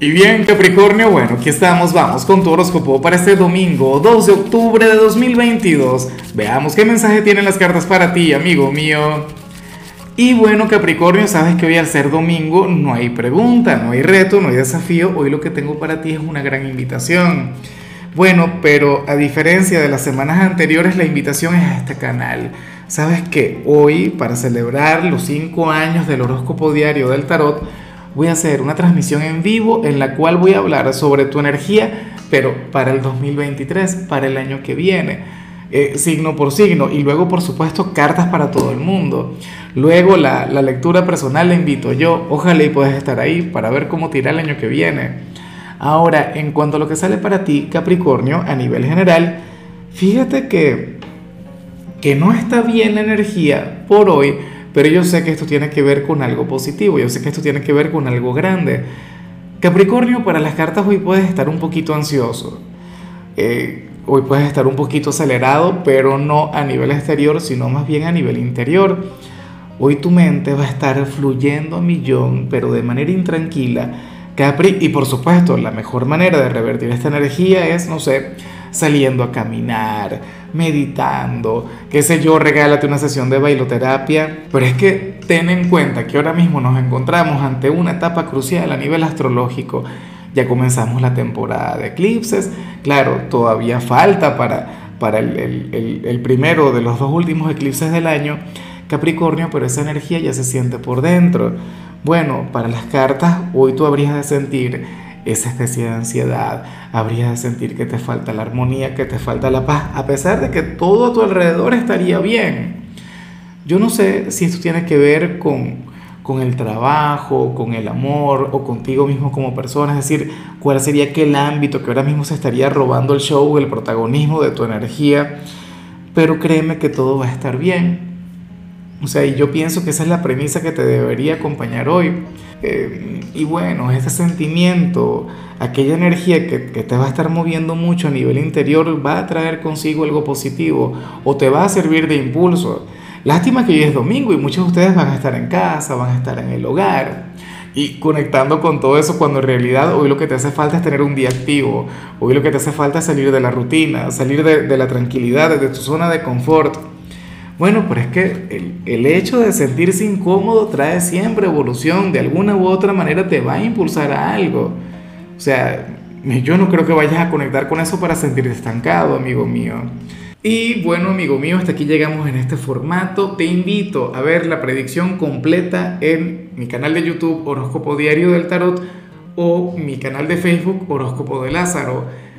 Y bien, Capricornio, bueno, aquí estamos, vamos con tu horóscopo para este domingo, 2 de octubre de 2022. Veamos qué mensaje tienen las cartas para ti, amigo mío. Y bueno, Capricornio, sabes que hoy al ser domingo no hay pregunta, no hay reto, no hay desafío. Hoy lo que tengo para ti es una gran invitación. Bueno, pero a diferencia de las semanas anteriores, la invitación es a este canal. Sabes que hoy, para celebrar los 5 años del horóscopo diario del tarot, voy a hacer una transmisión en vivo en la cual voy a hablar sobre tu energía, pero para el 2023, para el año que viene, eh, signo por signo, y luego por supuesto cartas para todo el mundo. Luego la, lectura personal la invito yo, ojalá y puedas estar ahí para ver cómo tira el año que viene. Ahora, en cuanto a lo que sale para ti, Capricornio, a nivel general, fíjate que, que no está bien la energía por hoy, pero yo sé que esto tiene que ver con algo positivo, yo sé que esto tiene que ver con algo grande. Capricornio, para las cartas hoy puedes estar un poquito ansioso. Eh, hoy puedes estar un poquito acelerado, pero no a nivel exterior, sino más bien a nivel interior. Hoy tu mente va a estar fluyendo a millón, pero de manera intranquila. Capri, y por supuesto, la mejor manera de revertir esta energía es, no sé, saliendo a caminar, meditando, qué sé yo, regálate una sesión de bailoterapia. Pero es que ten en cuenta que ahora mismo nos encontramos ante una etapa crucial a nivel astrológico. Ya comenzamos la temporada de eclipses. Claro, todavía falta para, para el, el primero de los dos últimos eclipses del año. Capricornio, pero esa energía ya se siente por dentro. Bueno, para las cartas, hoy tú habrías de sentir esa especie de ansiedad, habrías de sentir que te falta la armonía, que te falta la paz, a pesar de que todo a tu alrededor estaría bien. Yo no sé si esto tiene que ver con, con el trabajo, con el amor o contigo mismo como persona, es decir, cuál sería aquel ámbito que ahora mismo se estaría robando el show, el protagonismo de tu energía, pero créeme que todo va a estar bien. O sea, y yo pienso que esa es la premisa que te debería acompañar hoy. Eh, y bueno, ese sentimiento, aquella energía que, que, te va a estar moviendo mucho a nivel interior, va a traer consigo algo positivo o te va a servir de impulso. Lástima que hoy es domingo y muchos de ustedes van a estar en casa, van a estar en el hogar y conectando con todo eso cuando en realidad hoy lo que te hace falta es tener un día activo, hoy lo que te hace falta es salir de la rutina, salir de, de la tranquilidad, de tu zona de confort bueno, pero es que el, el, hecho de sentirse incómodo trae siempre evolución, de alguna u otra manera te va a impulsar a algo. O sea, yo no creo que vayas a conectar con eso para sentirte estancado, amigo mío. Y bueno, amigo mío, hasta aquí llegamos en este formato. Te invito a ver la predicción completa en mi canal de YouTube Horóscopo Diario del Tarot o mi canal de Facebook Horóscopo de Lázaro.